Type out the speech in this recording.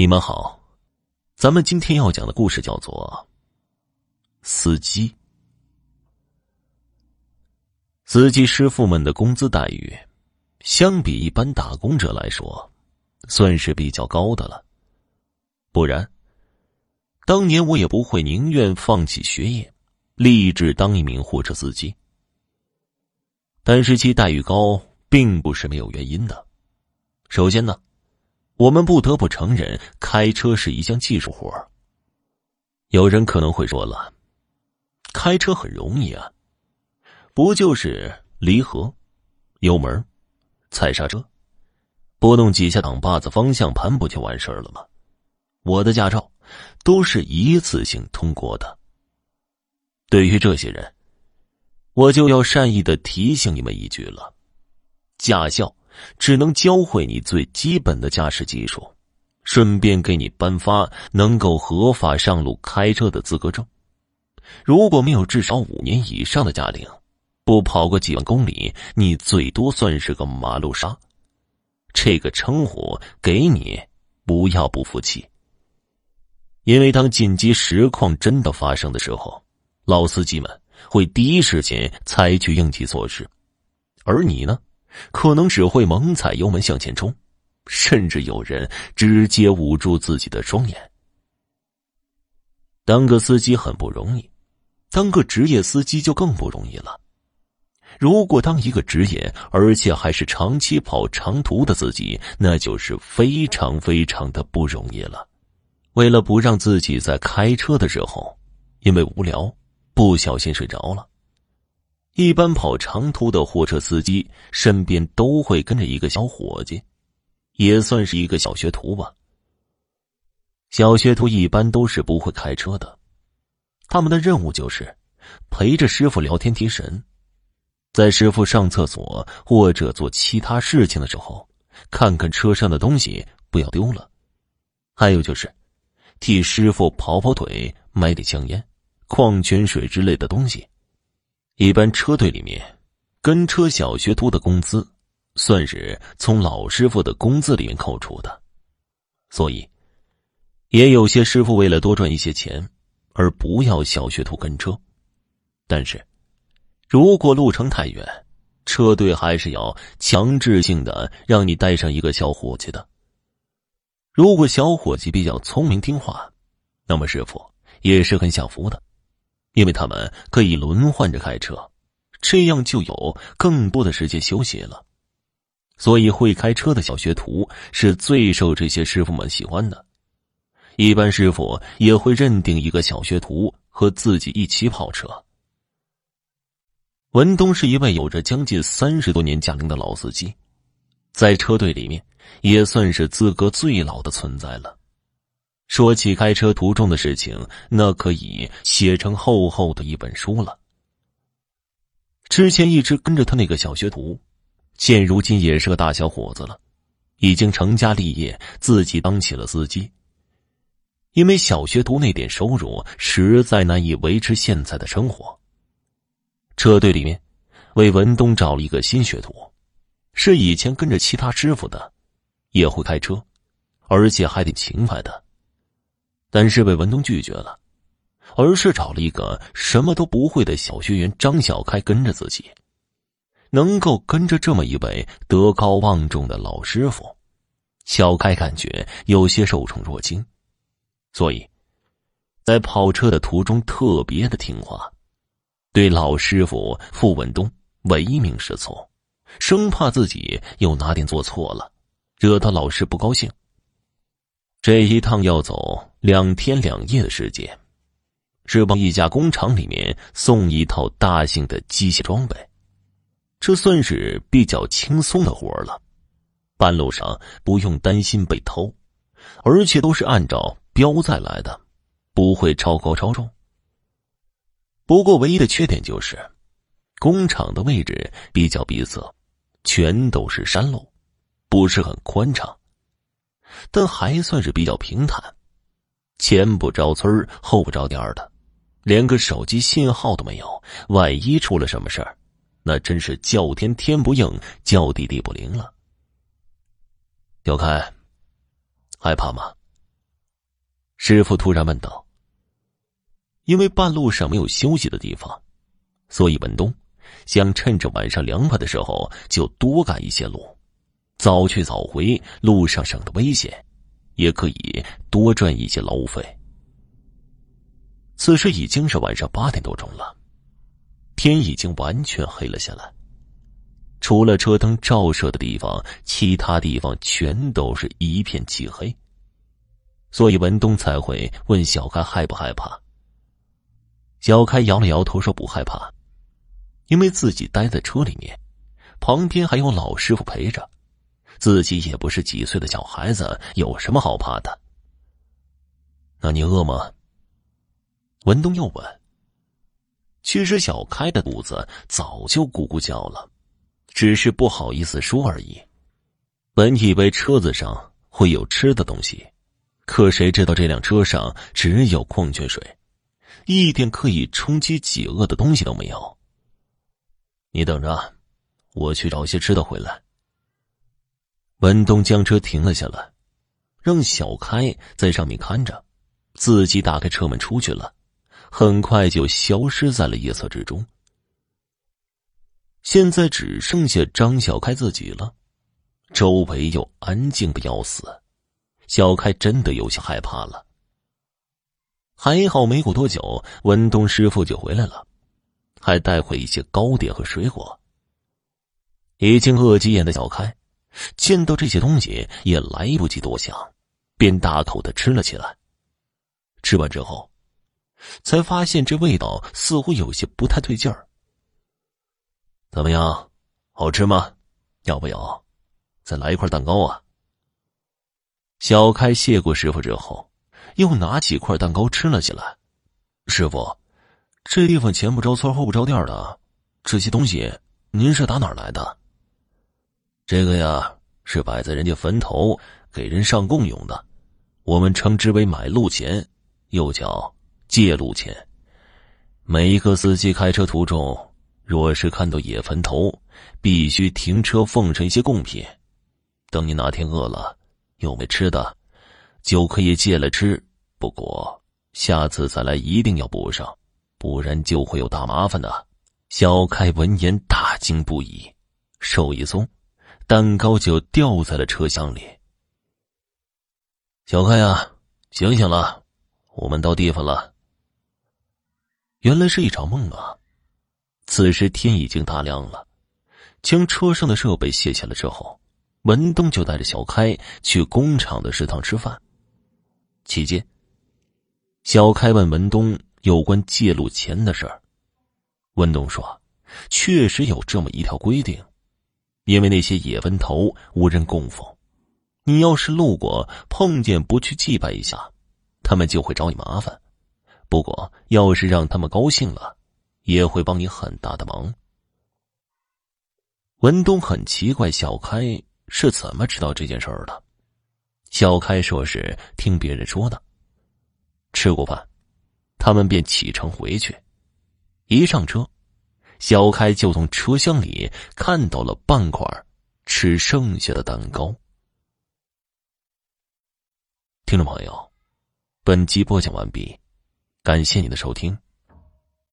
你们好，咱们今天要讲的故事叫做《司机》。司机师傅们的工资待遇，相比一般打工者来说，算是比较高的了。不然，当年我也不会宁愿放弃学业，立志当一名货车司机。但是其待遇高，并不是没有原因的。首先呢。我们不得不承认，开车是一项技术活有人可能会说了，开车很容易啊，不就是离合、油门、踩刹车、拨动几下挡把子、方向盘不就完事了吗？我的驾照都是一次性通过的。对于这些人，我就要善意的提醒你们一句了：驾校。只能教会你最基本的驾驶技术，顺便给你颁发能够合法上路开车的资格证。如果没有至少五年以上的驾龄，不跑个几万公里，你最多算是个马路杀。这个称呼给你，不要不服气。因为当紧急实况真的发生的时候，老司机们会第一时间采取应急措施，而你呢？可能只会猛踩油门向前冲，甚至有人直接捂住自己的双眼。当个司机很不容易，当个职业司机就更不容易了。如果当一个职业，而且还是长期跑长途的司机，那就是非常非常的不容易了。为了不让自己在开车的时候因为无聊不小心睡着了。一般跑长途的货车司机身边都会跟着一个小伙计，也算是一个小学徒吧。小学徒一般都是不会开车的，他们的任务就是陪着师傅聊天提神，在师傅上厕所或者做其他事情的时候，看看车上的东西不要丢了。还有就是替师傅跑跑腿，买点香烟、矿泉水之类的东西。一般车队里面，跟车小学徒的工资，算是从老师傅的工资里面扣除的，所以，也有些师傅为了多赚一些钱，而不要小学徒跟车。但是，如果路程太远，车队还是要强制性的让你带上一个小伙计的。如果小伙计比较聪明听话，那么师傅也是很享福的。因为他们可以轮换着开车，这样就有更多的时间休息了。所以，会开车的小学徒是最受这些师傅们喜欢的。一般师傅也会认定一个小学徒和自己一起跑车。文东是一位有着将近三十多年驾龄的老司机，在车队里面也算是资格最老的存在了。说起开车途中的事情，那可以写成厚厚的一本书了。之前一直跟着他那个小学徒，现如今也是个大小伙子了，已经成家立业，自己当起了司机。因为小学徒那点收入实在难以维持现在的生活。车队里面，为文东找了一个新学徒，是以前跟着其他师傅的，也会开车，而且还挺勤快的。但是被文东拒绝了，而是找了一个什么都不会的小学员张小开跟着自己。能够跟着这么一位德高望重的老师傅，小开感觉有些受宠若惊，所以，在跑车的途中特别的听话，对老师傅傅文东唯命是从，生怕自己又哪点做错了，惹到老师不高兴。这一趟要走两天两夜的时间，是往一家工厂里面送一套大型的机械装备，这算是比较轻松的活了。半路上不用担心被偷，而且都是按照标载来的，不会超高超重。不过唯一的缺点就是，工厂的位置比较闭塞，全都是山路，不是很宽敞。但还算是比较平坦，前不着村后不着店的，连个手机信号都没有。万一出了什么事儿，那真是叫天天不应，叫地地不灵了。小开，害怕吗？师傅突然问道：“因为半路上没有休息的地方，所以文东想趁着晚上凉快的时候就多赶一些路，早去早回，路上省得危险，也可以多赚一些劳务费。”此时已经是晚上八点多钟了，天已经完全黑了下来。除了车灯照射的地方，其他地方全都是一片漆黑。所以文东才会问小开害不害怕。小开摇了摇头说不害怕，因为自己待在车里面，旁边还有老师傅陪着，自己也不是几岁的小孩子，有什么好怕的？那你饿吗？文东又问。其实小开的肚子早就咕咕叫了。只是不好意思说而已。本以为车子上会有吃的东西，可谁知道这辆车上只有矿泉水，一点可以充饥饥饿的东西都没有。你等着，我去找些吃的回来。文东将车停了下来，让小开在上面看着，自己打开车门出去了，很快就消失在了夜色之中。现在只剩下张小开自己了，周围又安静的要死，小开真的有些害怕了。还好没过多久，文东师傅就回来了，还带回一些糕点和水果。已经饿急眼的小开，见到这些东西也来不及多想，便大口的吃了起来。吃完之后，才发现这味道似乎有些不太对劲儿。怎么样，好吃吗？要不要再来一块蛋糕啊？小开谢过师傅之后，又拿起块蛋糕吃了起来。师傅，这地方前不着村后不着店的，这些东西您是打哪儿来的？这个呀，是摆在人家坟头给人上供用的，我们称之为买路钱，又叫借路钱。每一个司机开车途中。若是看到野坟头，必须停车奉上一些贡品。等你哪天饿了，又没吃的，就可以借来吃。不过下次再来一定要补上，不然就会有大麻烦的。小开闻言大惊不已，手一松，蛋糕就掉在了车厢里。小开呀，醒醒了，我们到地方了。原来是一场梦啊！此时天已经大亮了，将车上的设备卸下来之后，文东就带着小开去工厂的食堂吃饭。期间，小开问文东有关借路钱的事儿，文东说：“确实有这么一条规定，因为那些野坟头无人供奉，你要是路过碰见不去祭拜一下，他们就会找你麻烦。不过要是让他们高兴了。”也会帮你很大的忙。文东很奇怪，小开是怎么知道这件事儿的？小开说是听别人说的。吃过饭，他们便启程回去。一上车，小开就从车厢里看到了半块吃剩下的蛋糕。听众朋友，本集播讲完毕，感谢你的收听。